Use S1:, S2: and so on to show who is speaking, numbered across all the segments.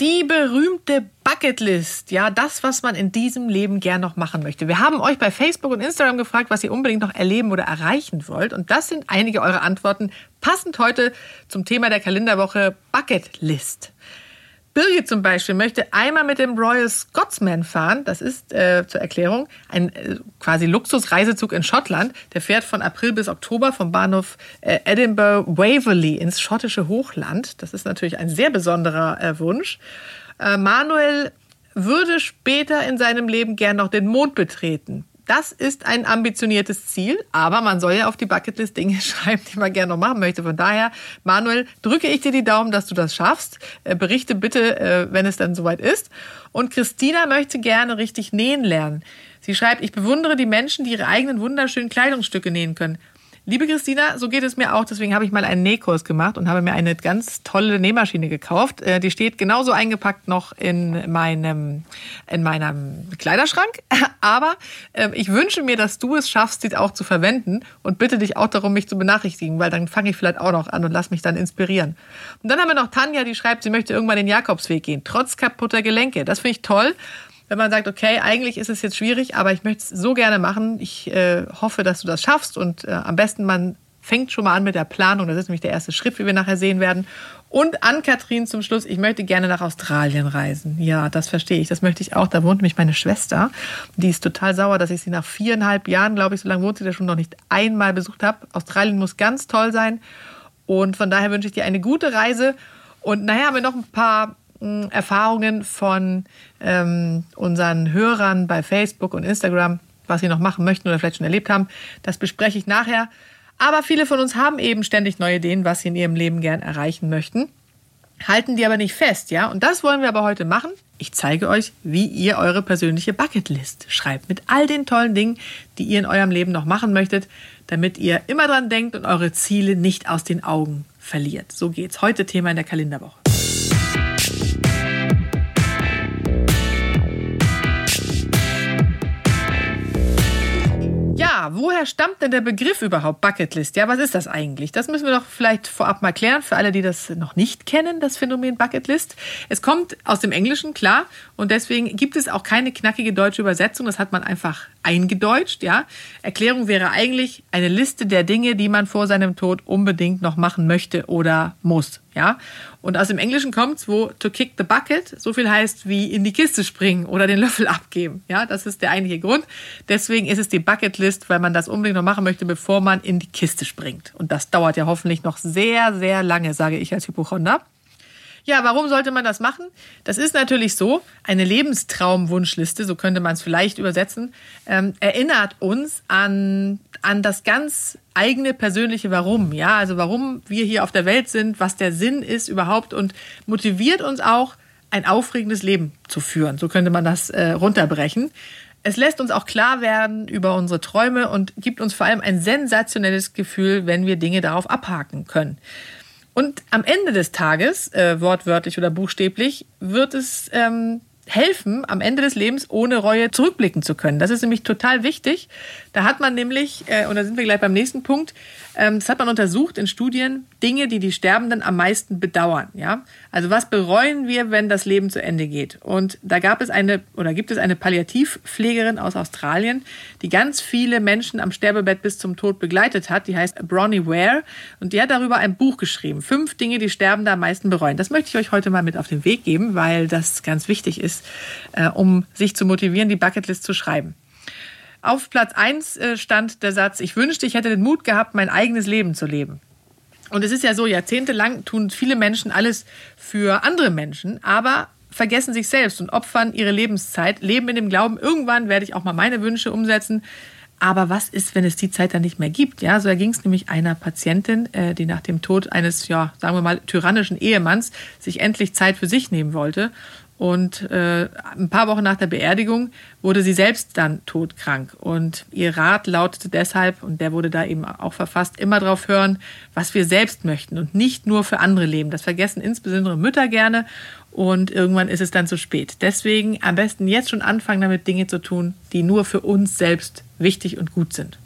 S1: Die berühmte Bucketlist, ja, das, was man in diesem Leben gern noch machen möchte. Wir haben euch bei Facebook und Instagram gefragt, was ihr unbedingt noch erleben oder erreichen wollt. Und das sind einige eurer Antworten, passend heute zum Thema der Kalenderwoche Bucketlist. Birgit zum Beispiel möchte einmal mit dem Royal Scotsman fahren. Das ist äh, zur Erklärung ein äh, quasi Luxusreisezug in Schottland. Der fährt von April bis Oktober vom Bahnhof äh, Edinburgh Waverley ins schottische Hochland. Das ist natürlich ein sehr besonderer äh, Wunsch. Äh, Manuel würde später in seinem Leben gern noch den Mond betreten. Das ist ein ambitioniertes Ziel, aber man soll ja auf die Bucketlist Dinge schreiben, die man gerne noch machen möchte. Von daher, Manuel, drücke ich dir die Daumen, dass du das schaffst. Äh, berichte bitte, äh, wenn es dann soweit ist. Und Christina möchte gerne richtig nähen lernen. Sie schreibt, ich bewundere die Menschen, die ihre eigenen wunderschönen Kleidungsstücke nähen können. Liebe Christina, so geht es mir auch. Deswegen habe ich mal einen Nähkurs gemacht und habe mir eine ganz tolle Nähmaschine gekauft. Äh, die steht genauso eingepackt noch in meinem, in meinem Kleiderschrank. Aber ähm, ich wünsche mir, dass du es schaffst, sie auch zu verwenden und bitte dich auch darum, mich zu benachrichtigen, weil dann fange ich vielleicht auch noch an und lass mich dann inspirieren. Und dann haben wir noch Tanja, die schreibt, sie möchte irgendwann den Jakobsweg gehen, trotz kaputter Gelenke. Das finde ich toll wenn man sagt, okay, eigentlich ist es jetzt schwierig, aber ich möchte es so gerne machen. Ich äh, hoffe, dass du das schaffst und äh, am besten man fängt schon mal an mit der Planung. Das ist nämlich der erste Schritt, wie wir nachher sehen werden. Und an Kathrin zum Schluss, ich möchte gerne nach Australien reisen. Ja, das verstehe ich. Das möchte ich auch. Da wohnt nämlich meine Schwester. Die ist total sauer, dass ich sie nach viereinhalb Jahren, glaube ich, so lange wohnt sie da schon noch nicht einmal besucht habe. Australien muss ganz toll sein. Und von daher wünsche ich dir eine gute Reise. Und nachher haben wir noch ein paar Erfahrungen von ähm, unseren Hörern bei Facebook und Instagram, was sie noch machen möchten oder vielleicht schon erlebt haben. Das bespreche ich nachher. Aber viele von uns haben eben ständig neue Ideen, was sie in ihrem Leben gern erreichen möchten. Halten die aber nicht fest, ja? Und das wollen wir aber heute machen. Ich zeige euch, wie ihr eure persönliche Bucketlist schreibt. Mit all den tollen Dingen, die ihr in eurem Leben noch machen möchtet, damit ihr immer dran denkt und eure Ziele nicht aus den Augen verliert. So geht's. Heute Thema in der Kalenderwoche. Yeah. Woher stammt denn der Begriff überhaupt Bucketlist? Ja, was ist das eigentlich? Das müssen wir doch vielleicht vorab mal klären, für alle, die das noch nicht kennen, das Phänomen Bucketlist. Es kommt aus dem Englischen, klar, und deswegen gibt es auch keine knackige deutsche Übersetzung. Das hat man einfach eingedeutscht, ja. Erklärung wäre eigentlich eine Liste der Dinge, die man vor seinem Tod unbedingt noch machen möchte oder muss, ja. Und aus dem Englischen kommt es, wo to kick the bucket so viel heißt wie in die Kiste springen oder den Löffel abgeben, ja. Das ist der eigentliche Grund. Deswegen ist es die Bucketlist, weil man das unbedingt noch machen möchte, bevor man in die Kiste springt. Und das dauert ja hoffentlich noch sehr, sehr lange, sage ich als Hypochonder. Ja, warum sollte man das machen? Das ist natürlich so, eine Lebenstraumwunschliste, so könnte man es vielleicht übersetzen, ähm, erinnert uns an, an das ganz eigene persönliche Warum. Ja, also warum wir hier auf der Welt sind, was der Sinn ist überhaupt und motiviert uns auch, ein aufregendes Leben zu führen. So könnte man das äh, runterbrechen. Es lässt uns auch klar werden über unsere Träume und gibt uns vor allem ein sensationelles Gefühl, wenn wir Dinge darauf abhaken können. Und am Ende des Tages, äh, wortwörtlich oder buchstäblich, wird es ähm, helfen, am Ende des Lebens ohne Reue zurückblicken zu können. Das ist nämlich total wichtig. Da hat man nämlich, äh, und da sind wir gleich beim nächsten Punkt, ähm, das hat man untersucht in Studien, Dinge, die die Sterbenden am meisten bedauern. Ja? Also was bereuen wir, wenn das Leben zu Ende geht? Und da gab es eine oder gibt es eine Palliativpflegerin aus Australien, die ganz viele Menschen am Sterbebett bis zum Tod begleitet hat. Die heißt Bronnie Ware und die hat darüber ein Buch geschrieben. Fünf Dinge, die Sterbende am meisten bereuen. Das möchte ich euch heute mal mit auf den Weg geben, weil das ganz wichtig ist, äh, um sich zu motivieren, die Bucketlist zu schreiben. Auf Platz 1 äh, stand der Satz, ich wünschte, ich hätte den Mut gehabt, mein eigenes Leben zu leben. Und es ist ja so, jahrzehntelang tun viele Menschen alles für andere Menschen, aber vergessen sich selbst und opfern ihre Lebenszeit, leben in dem Glauben, irgendwann werde ich auch mal meine Wünsche umsetzen. Aber was ist, wenn es die Zeit dann nicht mehr gibt? Ja, so erging es nämlich einer Patientin, äh, die nach dem Tod eines, ja, sagen wir mal, tyrannischen Ehemanns sich endlich Zeit für sich nehmen wollte und äh, ein paar Wochen nach der Beerdigung wurde sie selbst dann todkrank. Und ihr Rat lautete deshalb, und der wurde da eben auch verfasst, immer darauf hören, was wir selbst möchten und nicht nur für andere leben. Das vergessen insbesondere Mütter gerne. Und irgendwann ist es dann zu spät. Deswegen am besten jetzt schon anfangen, damit Dinge zu tun, die nur für uns selbst wichtig und gut sind.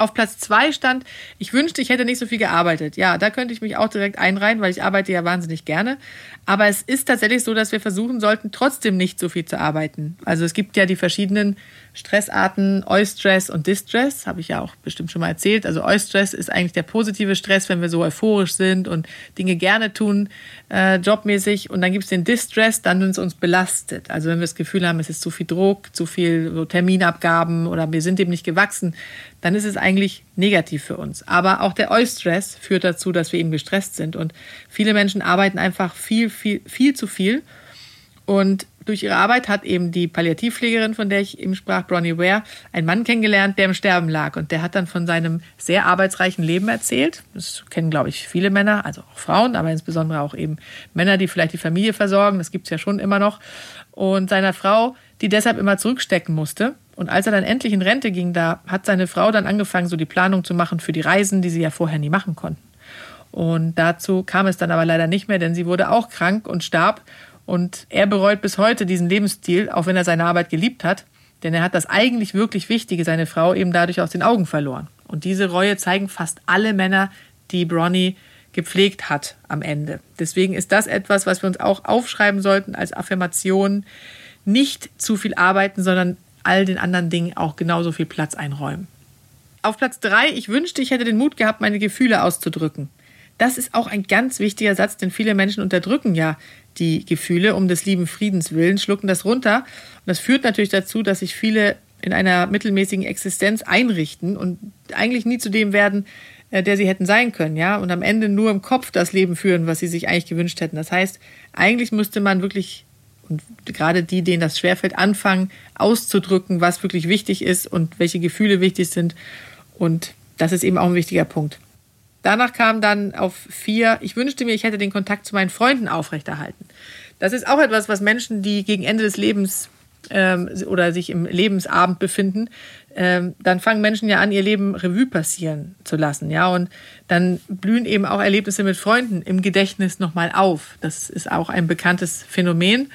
S1: Auf Platz zwei stand, ich wünschte, ich hätte nicht so viel gearbeitet. Ja, da könnte ich mich auch direkt einreihen, weil ich arbeite ja wahnsinnig gerne. Aber es ist tatsächlich so, dass wir versuchen sollten, trotzdem nicht so viel zu arbeiten. Also es gibt ja die verschiedenen Stressarten, Eustress und Distress, habe ich ja auch bestimmt schon mal erzählt. Also Eustress ist eigentlich der positive Stress, wenn wir so euphorisch sind und Dinge gerne tun, äh, jobmäßig. Und dann gibt es den Distress, dann, wenn es uns belastet. Also wenn wir das Gefühl haben, es ist zu viel Druck, zu viel so Terminabgaben oder wir sind dem nicht gewachsen, dann ist es eigentlich negativ für uns. Aber auch der Eustress führt dazu, dass wir eben gestresst sind. Und viele Menschen arbeiten einfach viel, viel, viel zu viel. Und durch ihre Arbeit hat eben die Palliativpflegerin, von der ich eben sprach, Bronnie Ware, einen Mann kennengelernt, der im Sterben lag. Und der hat dann von seinem sehr arbeitsreichen Leben erzählt. Das kennen, glaube ich, viele Männer, also auch Frauen, aber insbesondere auch eben Männer, die vielleicht die Familie versorgen. Das gibt es ja schon immer noch. Und seiner Frau, die deshalb immer zurückstecken musste. Und als er dann endlich in Rente ging, da hat seine Frau dann angefangen, so die Planung zu machen für die Reisen, die sie ja vorher nie machen konnten. Und dazu kam es dann aber leider nicht mehr, denn sie wurde auch krank und starb. Und er bereut bis heute diesen Lebensstil, auch wenn er seine Arbeit geliebt hat. Denn er hat das eigentlich wirklich Wichtige, seine Frau, eben dadurch aus den Augen verloren. Und diese Reue zeigen fast alle Männer, die Bronny gepflegt hat am Ende. Deswegen ist das etwas, was wir uns auch aufschreiben sollten als Affirmation. Nicht zu viel arbeiten, sondern all den anderen Dingen auch genauso viel Platz einräumen. Auf Platz drei, ich wünschte, ich hätte den Mut gehabt, meine Gefühle auszudrücken. Das ist auch ein ganz wichtiger Satz, denn viele Menschen unterdrücken ja die Gefühle um des lieben Friedens willen, schlucken das runter. Und das führt natürlich dazu, dass sich viele in einer mittelmäßigen Existenz einrichten und eigentlich nie zu dem werden, äh, der sie hätten sein können, ja, und am Ende nur im Kopf das Leben führen, was sie sich eigentlich gewünscht hätten. Das heißt, eigentlich müsste man wirklich und gerade die, denen das schwerfällt, anfangen auszudrücken, was wirklich wichtig ist und welche Gefühle wichtig sind. Und das ist eben auch ein wichtiger Punkt. Danach kam dann auf vier, ich wünschte mir, ich hätte den Kontakt zu meinen Freunden aufrechterhalten. Das ist auch etwas, was Menschen, die gegen Ende des Lebens ähm, oder sich im Lebensabend befinden, ähm, dann fangen Menschen ja an, ihr Leben Revue passieren zu lassen, ja, und dann blühen eben auch Erlebnisse mit Freunden im Gedächtnis nochmal auf. Das ist auch ein bekanntes Phänomen.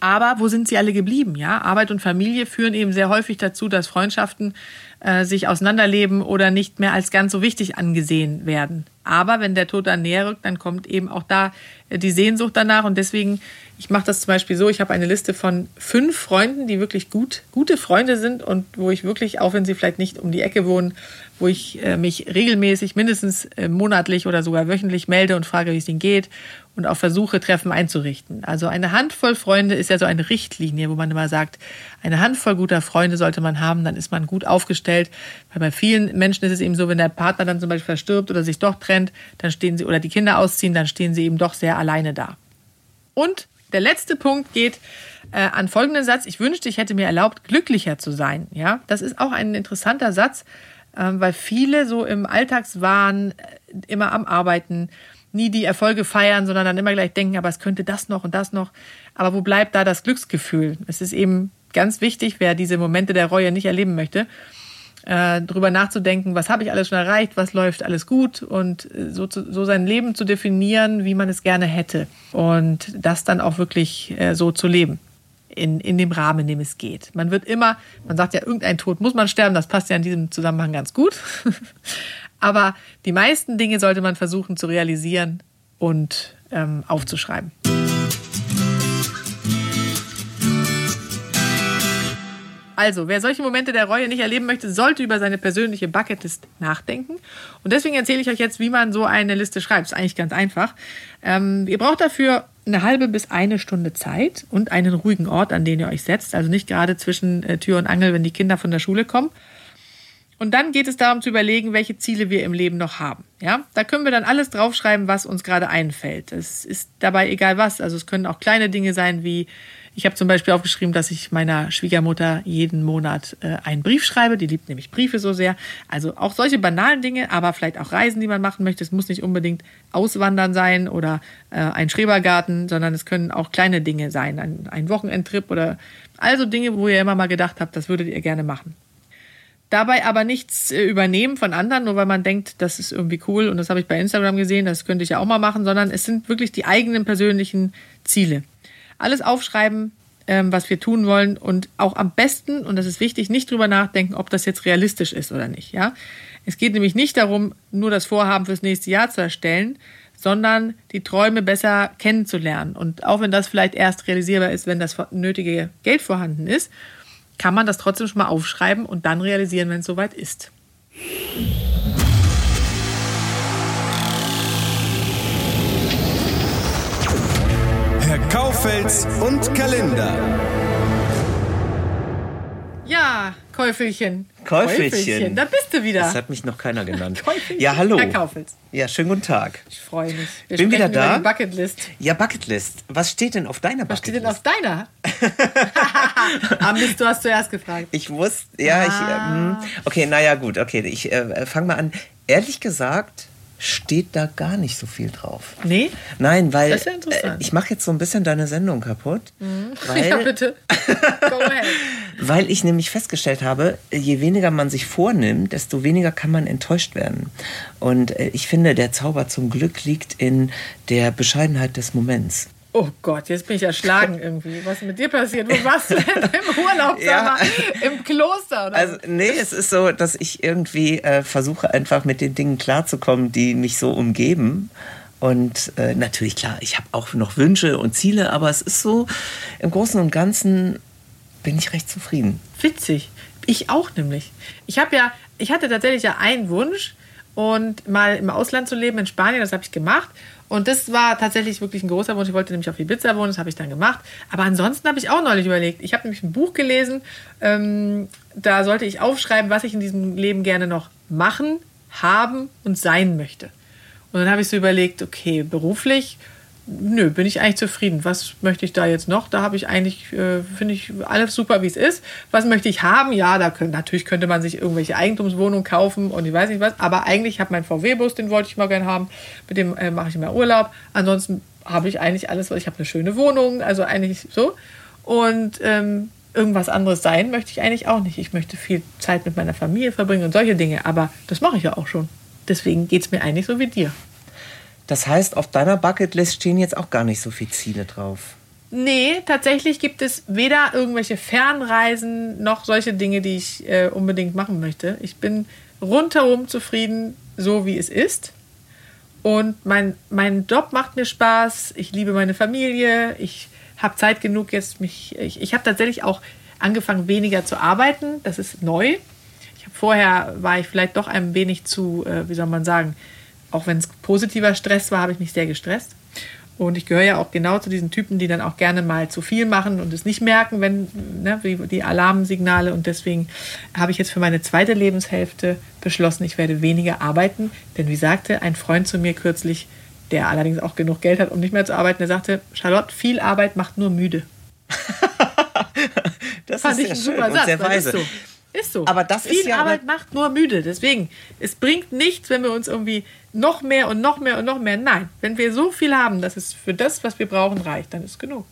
S1: Aber wo sind sie alle geblieben? Ja, Arbeit und Familie führen eben sehr häufig dazu, dass Freundschaften äh, sich auseinanderleben oder nicht mehr als ganz so wichtig angesehen werden. Aber wenn der Tod dann näher rückt, dann kommt eben auch da äh, die Sehnsucht danach. Und deswegen, ich mache das zum Beispiel so, ich habe eine Liste von fünf Freunden, die wirklich gut, gute Freunde sind und wo ich wirklich, auch wenn sie vielleicht nicht um die Ecke wohnen, wo ich äh, mich regelmäßig, mindestens äh, monatlich oder sogar wöchentlich melde und frage, wie es ihnen geht und auch versuche, Treffen einzurichten. Also eine Handvoll Freunde ist ja so eine Richtlinie, wo man immer sagt, eine Handvoll guter Freunde sollte man haben, dann ist man gut aufgestellt. Weil bei vielen Menschen ist es eben so, wenn der Partner dann zum Beispiel verstirbt oder sich doch trennt, dann stehen sie oder die Kinder ausziehen, dann stehen sie eben doch sehr alleine da. Und der letzte Punkt geht äh, an folgenden Satz. Ich wünschte, ich hätte mir erlaubt, glücklicher zu sein. Ja, das ist auch ein interessanter Satz, ähm, weil viele so im Alltagswahn äh, immer am Arbeiten, nie die Erfolge feiern, sondern dann immer gleich denken, aber es könnte das noch und das noch. Aber wo bleibt da das Glücksgefühl? Es ist eben ganz wichtig, wer diese Momente der Reue nicht erleben möchte, äh, darüber nachzudenken, was habe ich alles schon erreicht, was läuft alles gut und äh, so, zu, so sein Leben zu definieren, wie man es gerne hätte und das dann auch wirklich äh, so zu leben in, in dem Rahmen, in dem es geht. Man wird immer, man sagt ja, irgendein Tod muss man sterben, das passt ja in diesem Zusammenhang ganz gut. Aber die meisten Dinge sollte man versuchen zu realisieren und ähm, aufzuschreiben. Also, wer solche Momente der Reue nicht erleben möchte, sollte über seine persönliche Bucketlist nachdenken. Und deswegen erzähle ich euch jetzt, wie man so eine Liste schreibt. Ist eigentlich ganz einfach. Ähm, ihr braucht dafür eine halbe bis eine Stunde Zeit und einen ruhigen Ort, an den ihr euch setzt. Also nicht gerade zwischen äh, Tür und Angel, wenn die Kinder von der Schule kommen. Und dann geht es darum zu überlegen, welche Ziele wir im Leben noch haben. Ja, da können wir dann alles draufschreiben, was uns gerade einfällt. Es ist dabei egal was. Also es können auch kleine Dinge sein wie Ich habe zum Beispiel aufgeschrieben, dass ich meiner Schwiegermutter jeden Monat äh, einen Brief schreibe. Die liebt nämlich Briefe so sehr. Also auch solche banalen Dinge, aber vielleicht auch Reisen, die man machen möchte. Es muss nicht unbedingt Auswandern sein oder äh, ein Schrebergarten, sondern es können auch kleine Dinge sein. Ein, ein Wochenendtrip oder also Dinge, wo ihr immer mal gedacht habt, das würdet ihr gerne machen. Dabei aber nichts äh, übernehmen von anderen, nur weil man denkt, das ist irgendwie cool und das habe ich bei Instagram gesehen, das könnte ich ja auch mal machen, sondern es sind wirklich die eigenen persönlichen Ziele alles aufschreiben, ähm, was wir tun wollen und auch am besten, und das ist wichtig, nicht drüber nachdenken, ob das jetzt realistisch ist oder nicht. Ja? Es geht nämlich nicht darum, nur das Vorhaben fürs nächste Jahr zu erstellen, sondern die Träume besser kennenzulernen. Und auch wenn das vielleicht erst realisierbar ist, wenn das nötige Geld vorhanden ist, kann man das trotzdem schon mal aufschreiben und dann realisieren, wenn es soweit ist.
S2: Herr Kaufels und Kalender.
S1: Ja, Käufelchen.
S3: Käufelchen.
S1: Da bist du wieder.
S3: Das hat mich noch keiner genannt.
S1: Käufelchen.
S3: Ja, hallo.
S1: Herr Kaufels.
S3: Ja, schönen guten Tag.
S1: Ich freue mich. Wir
S3: Bin wieder da.
S1: Über die Bucketlist.
S3: Ja, Bucketlist. Was steht denn auf deiner
S1: Was steht denn
S3: Bucketlist?
S1: auf deiner? ah, Mist, du hast zuerst gefragt.
S3: Ich wusste, ja, ich.
S1: Ah.
S3: Ähm, okay, naja, gut, okay. Ich äh, fange mal an. Ehrlich gesagt steht da gar nicht so viel drauf.
S1: Nee?
S3: Nein, weil
S1: Das ist ja interessant.
S3: äh, ich mache jetzt so ein bisschen deine Sendung kaputt, weil,
S1: ja, bitte. Go ahead.
S3: weil ich nämlich festgestellt habe, je weniger man sich vornimmt, desto weniger kann man enttäuscht werden. Und äh, ich finde, der Zauber zum Glück liegt in der Bescheidenheit des Moments.
S1: Oh Gott, jetzt bin ich erschlagen irgendwie. Was ist mit dir passiert? Wo warst du denn im Urlaub?
S3: Ja.
S1: Im Kloster oder
S3: Also, nee, es ist so, dass ich irgendwie äh, versuche, einfach mit den Dingen klarzukommen, die mich so umgeben. Und äh, natürlich, klar, ich habe auch noch Wünsche und Ziele, aber es ist so, im Großen und Ganzen bin ich recht zufrieden.
S1: Witzig. Ich auch nämlich. Ich habe ja, ich hatte tatsächlich ja einen Wunsch und mal im Ausland zu leben in Spanien, das habe ich gemacht. Und das war tatsächlich wirklich ein großer Wunsch. Ich wollte nämlich auf Ibiza wohnen, das habe ich dann gemacht. Aber ansonsten habe ich auch neulich überlegt. Ich habe nämlich ein Buch gelesen, ähm, da sollte ich aufschreiben, was ich in diesem Leben gerne noch machen, haben und sein möchte. Und dann habe ich so überlegt, okay, beruflich, nö, bin ich eigentlich zufrieden. Was möchte ich da jetzt noch? Da habe ich eigentlich, äh, finde ich alles super, wie es ist. Was möchte ich haben? Ja, da können, natürlich könnte man sich irgendwelche Eigentumswohnungen kaufen und ich weiß nicht was. Aber eigentlich habe mein VW-Bus, den wollte ich mal gerne haben. Mit dem äh, mache ich immer Urlaub. Ansonsten habe ich eigentlich alles, ich habe eine schöne Wohnung, also eigentlich so. Und ähm, irgendwas anderes sein möchte ich eigentlich auch nicht. Ich möchte viel Zeit mit meiner Familie verbringen und solche Dinge. Aber das mache ich ja auch schon. Deswegen geht es mir eigentlich so wie dir.
S3: Das heißt, auf deiner Bucketlist stehen jetzt auch gar nicht so viele Ziele drauf.
S1: Nee, tatsächlich gibt es weder irgendwelche Fernreisen noch solche Dinge, die ich äh, unbedingt machen möchte. Ich bin rundherum zufrieden, so wie es ist. Und mein, mein Job macht mir Spaß. Ich liebe meine Familie. Ich habe Zeit genug jetzt mich. Ich, ich habe tatsächlich auch angefangen, weniger zu arbeiten. Das ist neu. Ich habe vorher war ich vielleicht doch ein wenig zu, äh, wie soll man sagen, auch wenn es positiver Stress war, habe ich mich sehr gestresst. Und ich gehöre ja auch genau zu diesen Typen, die dann auch gerne mal zu viel machen und es nicht merken, wenn ne, die Alarmsignale. Und deswegen habe ich jetzt für meine zweite Lebenshälfte beschlossen, ich werde weniger arbeiten. Denn wie sagte ein Freund zu mir kürzlich, der allerdings auch genug Geld hat, um nicht mehr zu arbeiten, der sagte, Charlotte, viel Arbeit macht nur müde.
S3: Das
S1: Fand
S3: ist
S1: ich
S3: sehr schön
S1: super
S3: und
S1: Satz.
S3: sehr weise.
S1: So. Ist so.
S3: Aber das ist
S1: Viel
S3: ja
S1: Arbeit
S3: aber-
S1: macht nur müde. Deswegen, es bringt nichts, wenn wir uns irgendwie noch mehr und noch mehr und noch mehr. Nein, wenn wir so viel haben, dass es für das, was wir brauchen, reicht, dann ist genug.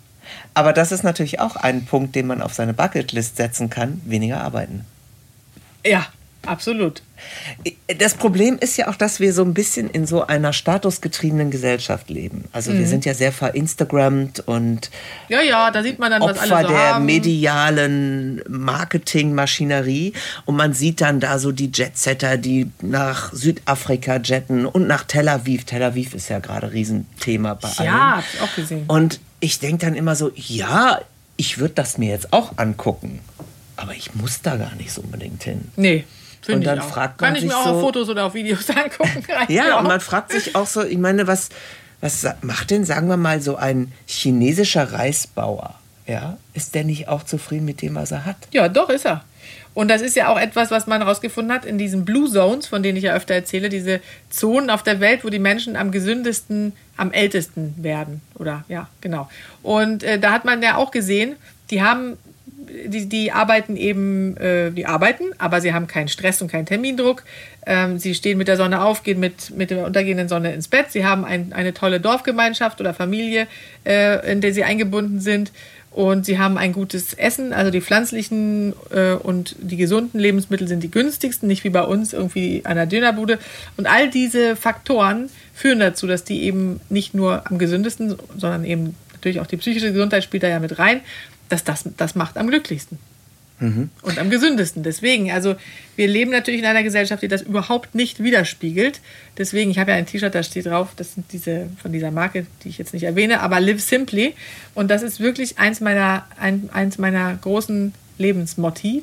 S3: Aber das ist natürlich auch ein Punkt, den man auf seine Bucketlist setzen kann: weniger arbeiten.
S1: Ja, absolut.
S3: Das Problem ist ja auch, dass wir so ein bisschen in so einer statusgetriebenen Gesellschaft leben. Also
S1: Mhm.
S3: wir sind ja sehr verinstagrammt und
S1: Ja, ja, da sieht man dann, was
S3: Opfer
S1: alle so
S3: der
S1: haben.
S3: medialen Marketingmaschinerie und man sieht dann da so die Jetsetter, die nach Südafrika jetten und nach Tel Aviv. Tel Aviv ist ja gerade Riesenthema bei allen.
S1: Ja, hab ich auch gesehen.
S3: Und ich denke dann immer so, ja, ich würde das mir jetzt auch angucken, aber ich muss da gar nicht so unbedingt hin.
S1: Nee,
S3: Und
S1: finde ich
S3: dann fragt man
S1: Kann ich mir
S3: sich
S1: auch
S3: so-
S1: auf Fotos oder auf Videos angucken.
S3: Ja, und man fragt sich auch so, ich meine, was, was macht denn, sagen wir mal, so ein chinesischer Reisbauer? Ja, ist der nicht auch zufrieden mit dem, was er hat?
S1: Ja, doch ist er. Und das ist ja auch etwas, was man herausgefunden hat in diesen Blue Zones, von denen ich ja öfter erzähle, diese Zonen auf der Welt, wo die Menschen am gesündesten, am ältesten werden. Oder ja, genau. Und äh, da hat man ja auch gesehen, die haben die, die arbeiten eben, äh, die arbeiten, aber sie haben keinen Stress und keinen Termindruck. Ähm, sie stehen mit der Sonne auf, gehen mit, mit der untergehenden Sonne ins Bett. Sie haben ein, eine tolle Dorfgemeinschaft oder Familie, äh, in der sie eingebunden sind. Und sie haben ein gutes Essen, also die pflanzlichen äh, und die gesunden Lebensmittel sind die günstigsten, nicht wie bei uns irgendwie an der Dönerbude. Und all diese Faktoren führen dazu, dass die eben nicht nur am gesündesten, sondern eben natürlich auch die psychische Gesundheit spielt da ja mit rein, dass das, das macht am glücklichsten. Mhm. Und am gesündesten. Deswegen, also wir leben natürlich in einer Gesellschaft, die das überhaupt nicht widerspiegelt. Deswegen, ich habe ja ein T-Shirt, da steht drauf, das sind diese von dieser Marke, die ich jetzt nicht erwähne, aber Live Simply. Und das ist wirklich eins meiner, ein, eins meiner großen Lebensmotti.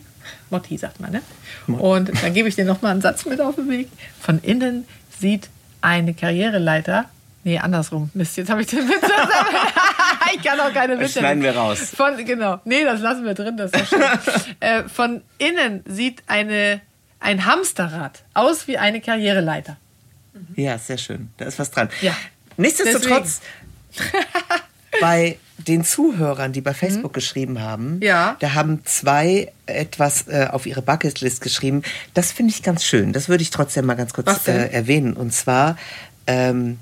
S1: Motti sagt man, ne? Und dann gebe ich dir nochmal einen Satz mit auf den Weg. Von innen sieht eine Karriereleiter Nee, andersrum. Mist, jetzt habe ich den Witz. ich kann auch keine Witze.
S3: Schneiden wir raus.
S1: Von, genau. Nee, das lassen wir drin. Das ist schön. äh, von innen sieht eine, ein Hamsterrad aus wie eine Karriereleiter.
S3: Ja, sehr schön. Da ist was dran.
S1: Ja.
S3: Nichtsdestotrotz, bei den Zuhörern, die bei Facebook mhm. geschrieben haben,
S1: ja.
S3: da haben zwei etwas äh, auf ihre Bucketlist geschrieben. Das finde ich ganz schön. Das würde ich trotzdem mal ganz kurz äh, erwähnen. Und zwar ähm,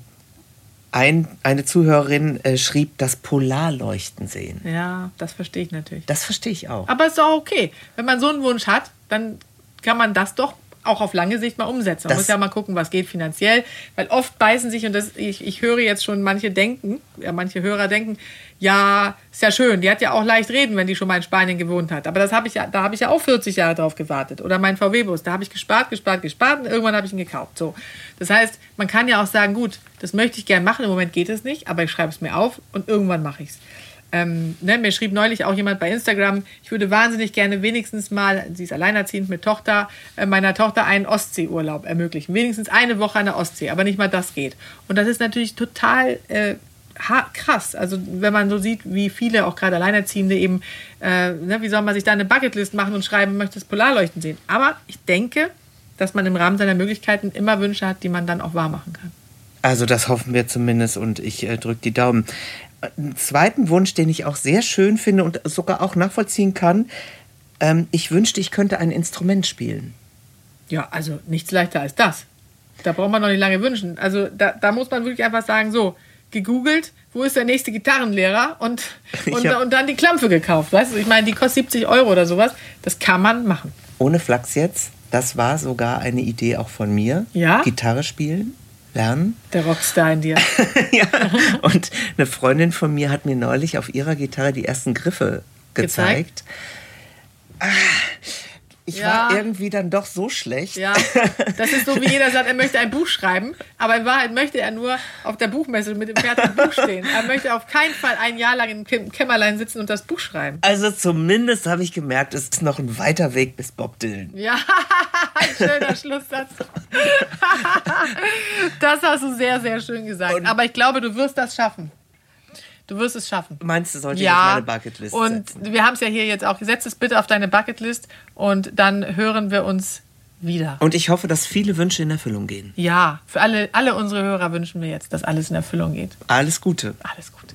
S3: ein, eine Zuhörerin äh, schrieb, das Polarleuchten sehen.
S1: Ja, das verstehe ich natürlich.
S3: Das verstehe ich auch.
S1: Aber es ist auch okay. Wenn man so einen Wunsch hat, dann kann man das doch auch auf lange Sicht mal umsetzen. Man das muss ja mal gucken, was geht finanziell, weil oft beißen sich und das, ich, ich höre jetzt schon manche denken, ja, manche Hörer denken, ja, ist ja schön, die hat ja auch leicht reden, wenn die schon mal in Spanien gewohnt hat. Aber das habe ich ja, da habe ich ja auch 40 Jahre drauf gewartet. Oder mein VW-Bus, da habe ich gespart, gespart, gespart und irgendwann habe ich ihn gekauft. So. Das heißt, man kann ja auch sagen, gut, das möchte ich gerne machen, im Moment geht es nicht, aber ich schreibe es mir auf und irgendwann mache ich es. Ähm, ne, mir schrieb neulich auch jemand bei Instagram, ich würde wahnsinnig gerne wenigstens mal, sie ist alleinerziehend mit Tochter, äh, meiner Tochter einen Ostseeurlaub ermöglichen. Wenigstens eine Woche an der Ostsee, aber nicht mal das geht. Und das ist natürlich total äh, krass. Also wenn man so sieht, wie viele auch gerade Alleinerziehende eben, äh, ne, wie soll man sich da eine Bucketlist machen und schreiben, möchte das Polarleuchten sehen. Aber ich denke, dass man im Rahmen seiner Möglichkeiten immer Wünsche hat, die man dann auch wahr machen kann.
S3: Also das hoffen wir zumindest und ich äh, drücke die Daumen einen zweiten Wunsch, den ich auch sehr schön finde und sogar auch nachvollziehen kann. Ähm, ich wünschte, ich könnte ein Instrument spielen.
S1: Ja, also nichts leichter als das. Da braucht man noch nicht lange wünschen. Also da, da muss man wirklich einfach sagen, so, gegoogelt, wo ist der nächste Gitarrenlehrer und, und, und dann die Klampfe gekauft. Weißt du, ich meine, die kostet 70 Euro oder sowas. Das kann man machen.
S3: Ohne Flachs jetzt. Das war sogar eine Idee auch von mir.
S1: Ja.
S3: Gitarre spielen lernen.
S1: Der Rockstar in dir.
S3: ja. Und eine Freundin von mir hat mir neulich auf ihrer Gitarre die ersten Griffe gezeigt. gezeigt? Ah, ich ja. war irgendwie dann doch so schlecht.
S1: Ja, das ist so, wie jeder sagt, er möchte ein Buch schreiben, aber in Wahrheit möchte er nur auf der Buchmesse mit dem fertigen Buch stehen. Er möchte auf keinen Fall ein Jahr lang im Kämmerlein sitzen und das Buch schreiben.
S3: Also zumindest habe ich gemerkt, es ist noch ein weiter Weg bis Bob Dylan.
S1: Ja, ein schöner Schlusssatz. das hast du sehr, sehr schön gesagt. Und aber ich glaube, du wirst das schaffen. Du wirst es schaffen.
S3: Meinst du, sollte ja. ich auf meine Bucketlist
S1: Und
S3: setzen?
S1: wir haben es ja hier jetzt auch. Setz es bitte auf deine Bucketlist und dann hören wir uns wieder.
S3: Und ich hoffe, dass viele Wünsche in Erfüllung gehen.
S1: Ja, für alle, alle unsere Hörer wünschen wir jetzt, dass alles in Erfüllung geht.
S3: Alles Gute.
S1: Alles Gute.